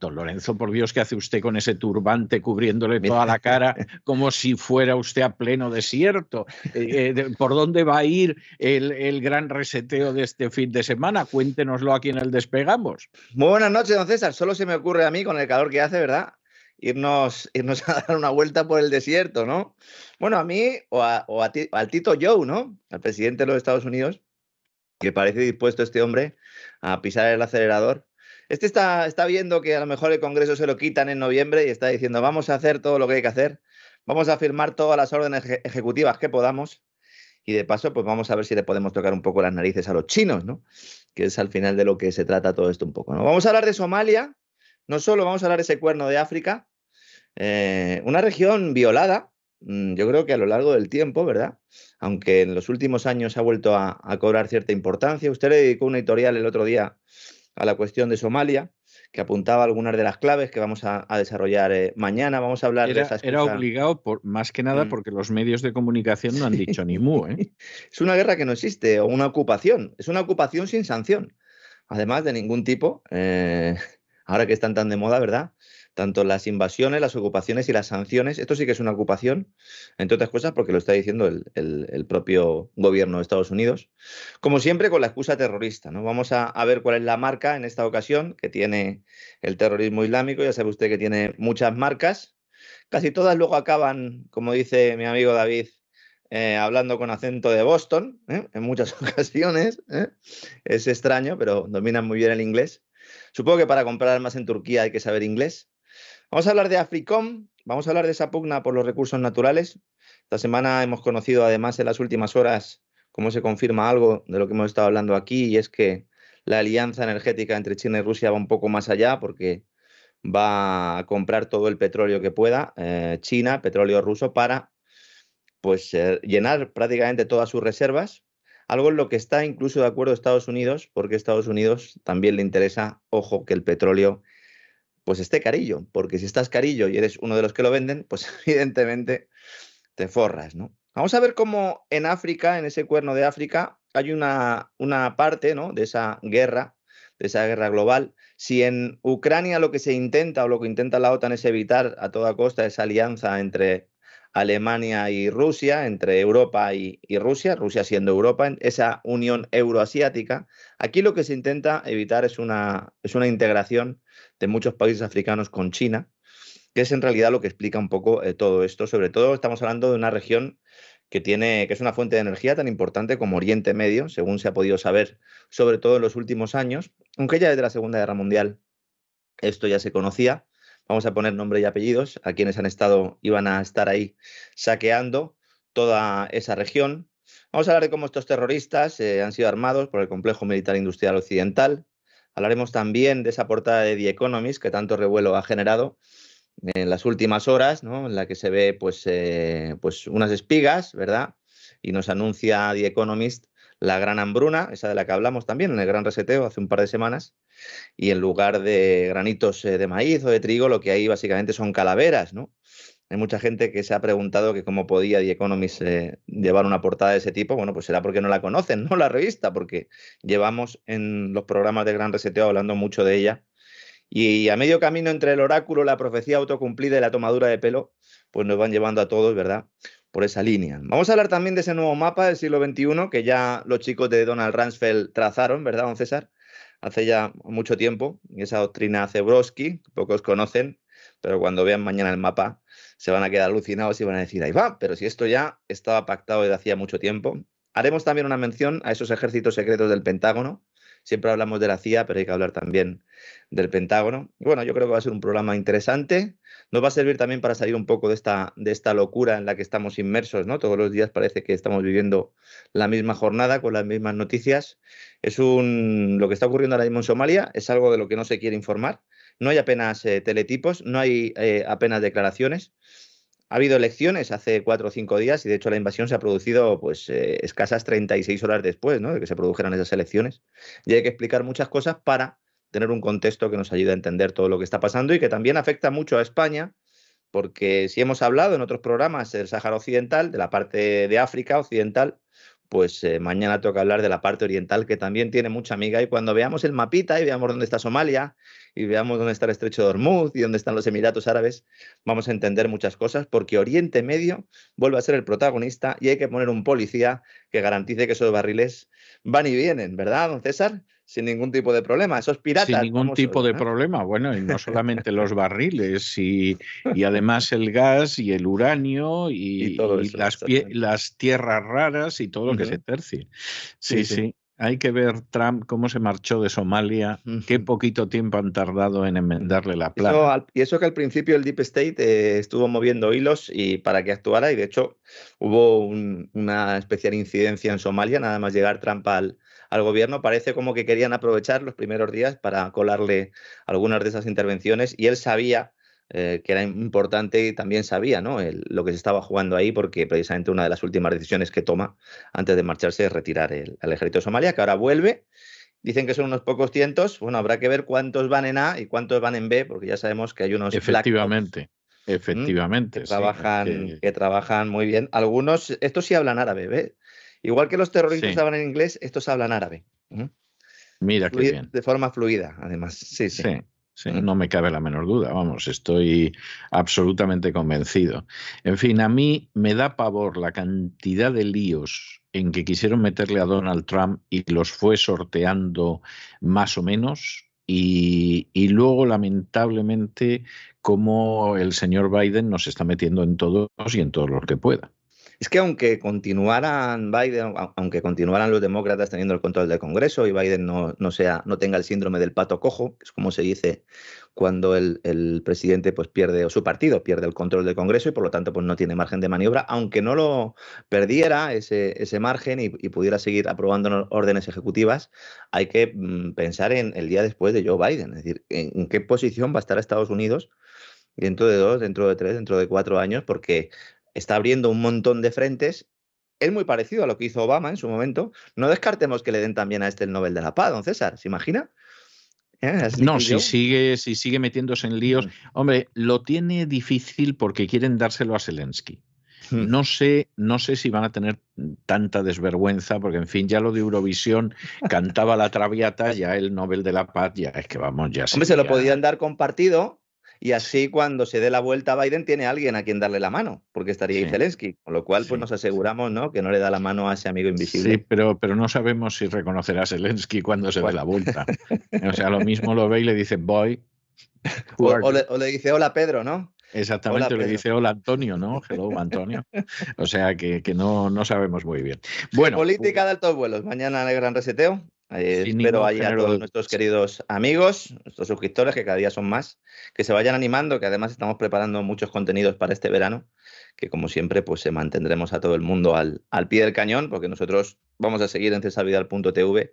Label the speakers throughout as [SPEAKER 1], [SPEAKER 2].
[SPEAKER 1] Don Lorenzo, por Dios, ¿qué hace usted con ese turbante cubriéndole toda la cara como si fuera usted a pleno desierto? Eh, eh, ¿Por dónde va a ir el, gran reseteo de este fin de semana? Cuéntenoslo aquí en el Despegamos.
[SPEAKER 2] Muy buenas noches, don César. Solo se me ocurre a mí, con el calor que hace, ¿verdad? Irnos, irnos a dar una vuelta por el desierto, ¿no? Bueno, a mí o, al Tito Joe, ¿no? Al presidente de los Estados Unidos, que parece dispuesto este hombre a pisar el acelerador este está, está viendo que a lo mejor el Congreso se lo quitan en noviembre y está diciendo, vamos a hacer todo lo que hay que hacer, vamos a firmar todas las órdenes ejecutivas que podamos y de paso, pues vamos a ver si le podemos tocar un poco las narices a los chinos, ¿no? Que es al final de lo que se trata todo esto un poco, ¿no? Vamos a hablar de Somalia, no solo vamos a hablar de ese cuerno de África, eh, una región violada, mm, yo creo que a lo largo del tiempo, ¿verdad? Aunque en los últimos años ha vuelto a, cobrar cierta importancia. Usted le dedicó una editorial el otro día a la cuestión de Somalia, que apuntaba algunas de las claves que vamos a, desarrollar eh, mañana. Vamos a hablar
[SPEAKER 1] de
[SPEAKER 2] esas
[SPEAKER 1] Era obligado, por, más que nada, mm. porque los medios de comunicación no han dicho ni mu. ¿eh?
[SPEAKER 2] es una guerra que no existe, o una ocupación. Es una ocupación sin sanción. Además de ningún tipo, eh, ahora que están tan de moda, ¿verdad? Tanto las invasiones, las ocupaciones y las sanciones. Esto sí que es una ocupación, entre otras cosas, porque lo está diciendo el, propio gobierno de Estados Unidos. Como siempre, con la excusa terrorista. Vamos a, ver cuál es la marca en esta ocasión que tiene el terrorismo islámico. Ya sabe usted que tiene muchas marcas. Casi todas luego acaban, como dice mi amigo David, eh, hablando con acento de Boston, ¿eh? en muchas ocasiones. ¿eh? Es extraño, pero dominan muy bien el inglés. Supongo que para comprar armas en Turquía hay que saber inglés. Vamos a hablar de Africom, vamos a hablar de esa pugna por los recursos naturales. Esta semana hemos conocido además en las últimas horas cómo se confirma algo de lo que hemos estado hablando aquí y es que la alianza energética entre China y Rusia va un poco más allá porque va a comprar todo el petróleo que pueda eh, China, petróleo ruso, para pues eh, llenar prácticamente todas sus reservas, algo en lo que está incluso de acuerdo Estados Unidos, porque a Estados Unidos también le interesa, ojo, que el petróleo pues esté carillo, porque si estás carillo y eres uno de los que lo venden, pues evidentemente te forras, ¿no? Vamos a ver cómo en África, en ese cuerno de África, hay una, una parte ¿no? de esa guerra, de esa guerra global. Si en Ucrania lo que se intenta o lo que intenta la OTAN es evitar a toda costa esa alianza entre Alemania y Rusia, entre Europa y, Rusia, Rusia siendo Europa, esa unión euroasiática. Aquí lo que se intenta evitar es una, es una integración de muchos países africanos con China, que es en realidad lo que explica un poco eh, todo esto. Sobre todo estamos hablando de una región que tiene, que es una fuente de energía tan importante como Oriente Medio, según se ha podido saber, sobre todo en los últimos años, aunque ya desde la Segunda Guerra Mundial esto ya se conocía, vamos a poner nombre y apellidos, a quienes han estado, iban a estar ahí saqueando toda esa región. Vamos a hablar de cómo estos terroristas eh, han sido armados por el complejo militar industrial occidental. Hablaremos también de esa portada de The Economist que tanto revuelo ha generado en las últimas horas, ¿no? en la que se ve pues, eh, pues unas espigas, ¿verdad? Y nos anuncia The Economist la gran hambruna, esa de la que hablamos también en el gran reseteo hace un par de semanas, y en lugar de granitos eh, de maíz o de trigo, lo que hay básicamente son calaveras, ¿no? Hay mucha gente que se ha preguntado que cómo podía The Economist eh, llevar una portada de ese tipo. Bueno, pues será porque no la conocen, ¿no? La revista, porque llevamos en los programas de Gran Reseteo hablando mucho de ella. Y a medio camino entre el oráculo, la profecía autocumplida y la tomadura de pelo, pues nos van llevando a todos, ¿verdad? Por esa línea. Vamos a hablar también de ese nuevo mapa del siglo XXI que ya los chicos de Donald Rumsfeld trazaron, ¿verdad, don César? Hace ya mucho tiempo, esa doctrina Zebrowski, pocos conocen, pero cuando vean mañana el mapa se van a quedar alucinados y van a decir, ahí va, pero si esto ya estaba pactado desde hacía mucho tiempo. Haremos también una mención a esos ejércitos secretos del Pentágono, Siempre hablamos de la CIA, pero hay que hablar también del Pentágono. bueno, yo creo que va a ser un programa interesante. Nos va a servir también para salir un poco de esta, de esta locura en la que estamos inmersos, ¿no? Todos los días parece que estamos viviendo la misma jornada con las mismas noticias. Es un lo que está ocurriendo ahora mismo en Somalia, es algo de lo que no se quiere informar. No hay apenas eh, teletipos, no hay eh, apenas declaraciones. Ha habido elecciones hace cuatro o cinco días y de hecho la invasión se ha producido pues eh, escasas 36 horas después ¿no? de que se produjeran esas elecciones. Y hay que explicar muchas cosas para tener un contexto que nos ayude a entender todo lo que está pasando y que también afecta mucho a España, porque si hemos hablado en otros programas del Sáhara Occidental, de la parte de África Occidental, pues eh, mañana toca hablar de la parte oriental, que también tiene mucha amiga. Y cuando veamos el mapita y veamos dónde está Somalia, y veamos dónde está el estrecho de Hormuz y dónde están los Emiratos Árabes, vamos a entender muchas cosas, porque Oriente Medio vuelve a ser el protagonista y hay que poner un policía que garantice que esos barriles van y vienen, ¿verdad, don César? Sin ningún tipo de problema. Esos piratas.
[SPEAKER 1] Sin ningún tipo de problema. Bueno, y no solamente los barriles, y, además el gas y el uranio y, las, las, tierras raras y todo lo que se tercie. sí. sí. Hay que ver Trump cómo se marchó de Somalia, qué poquito tiempo han tardado en enmendarle la plata.
[SPEAKER 2] y eso que al principio el Deep State eh, estuvo moviendo hilos y para que actuara y de hecho hubo una especial incidencia en Somalia, nada más llegar Trump al, al gobierno, parece como que querían aprovechar los primeros días para colarle algunas de esas intervenciones y él sabía eh, que era importante y también sabía ¿no? lo que se estaba jugando ahí, porque precisamente una de las últimas decisiones que toma antes de marcharse es retirar el, ejército de Somalia, que ahora vuelve Dicen que son unos pocos cientos. Bueno, habrá que ver cuántos van en A y cuántos van en B, porque ya sabemos que hay unos.
[SPEAKER 1] Efectivamente. Efectivamente.
[SPEAKER 2] Que, trabajan, que... trabajan muy bien. Algunos, estos sí hablan árabe, ¿ve? Igual que los terroristas hablan en inglés, estos hablan árabe.
[SPEAKER 1] Mira qué bien.
[SPEAKER 2] De forma fluida, además. Sí, sí.
[SPEAKER 1] sí. no me cabe la menor duda, vamos, estoy absolutamente convencido. En fin, a mí me da pavor la cantidad de líos en que quisieron meterle a Donald Trump y los fue sorteando más o menos. Y, y luego, lamentablemente, como el señor Biden nos está metiendo en todos y en todos los que pueda.
[SPEAKER 2] Es que aunque continuaran Biden, aunque continuaran los demócratas teniendo el control del Congreso y Biden no, no, sea, no tenga el síndrome del pato cojo, que es como se dice cuando el, el, presidente pues pierde, o su partido pierde el control del Congreso y por lo tanto pues no tiene margen de maniobra, aunque no lo perdiera ese, ese margen y, pudiera seguir aprobando órdenes ejecutivas, hay que mm, pensar en el día después de Joe Biden, es decir, en qué posición va a estar Estados Unidos dentro de dos, dentro de tres, dentro de cuatro años, porque está abriendo un montón de frentes. Es muy parecido a lo que hizo Obama en su momento. No descartemos que le den también a este el Nobel de la Paz, don César. ¿Se imagina?
[SPEAKER 1] ¿Eh? No, si sigue, si sigue metiéndose en líos. Mm. Hombre, lo tiene difícil porque quieren dárselo a Zelensky. Mm. No sé, no sé si van a tener tanta desvergüenza, porque en fin, ya lo de Eurovisión cantaba la traviata, ya el Nobel de la Paz, ya es que vamos, ya
[SPEAKER 2] Hombre, se lo podían dar compartido, y así cuando se dé la vuelta a Biden tiene alguien a quien darle la mano, porque estaría sí. Zelensky, con lo cual pues nos aseguramos ¿no? que no le da la mano a ese amigo invisible.
[SPEAKER 1] Sí, pero, pero no sabemos si reconocerá a Zelensky cuando se dé la vuelta. o sea, lo mismo lo ve y le dice, boy.
[SPEAKER 2] O, o, le, o, le, dice, hola Pedro, ¿no?
[SPEAKER 1] Exactamente, hola, le dice hola Antonio, ¿no? Hello Antonio. O sea que, que no, no, sabemos muy bien. Bueno,
[SPEAKER 2] Política de altos vuelos. Mañana el gran reseteo. Eh, espero ahí a todos nuestros queridos amigos, nuestros suscriptores, que cada día son más, que se vayan animando, que además estamos preparando muchos contenidos para este verano, que como siempre, pues se mantendremos a todo el mundo al, al pie del cañón, porque nosotros vamos a seguir en cesarvidal.tv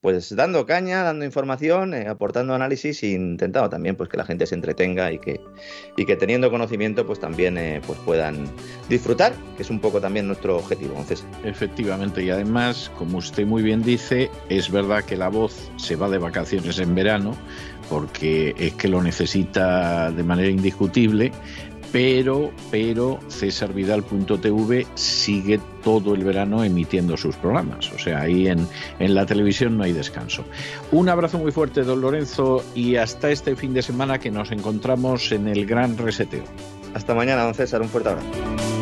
[SPEAKER 2] pues dando caña, dando información, eh, aportando análisis e intentando también pues que la gente se entretenga y que, y que teniendo conocimiento pues también eh, pues puedan disfrutar, que es un poco también nuestro objetivo, entonces.
[SPEAKER 1] Efectivamente, y además, como usted muy bien dice, es verdad que la voz se va de vacaciones en verano, porque es que lo necesita de manera indiscutible, pero, pero cesarvidal.tv sigue todo el verano emitiendo sus programas. O sea, ahí en, en, la televisión no hay descanso. Un abrazo muy fuerte, don Lorenzo, y hasta este fin de semana que nos encontramos en el Gran Reseteo.
[SPEAKER 2] Hasta mañana, don César. Un fuerte abrazo.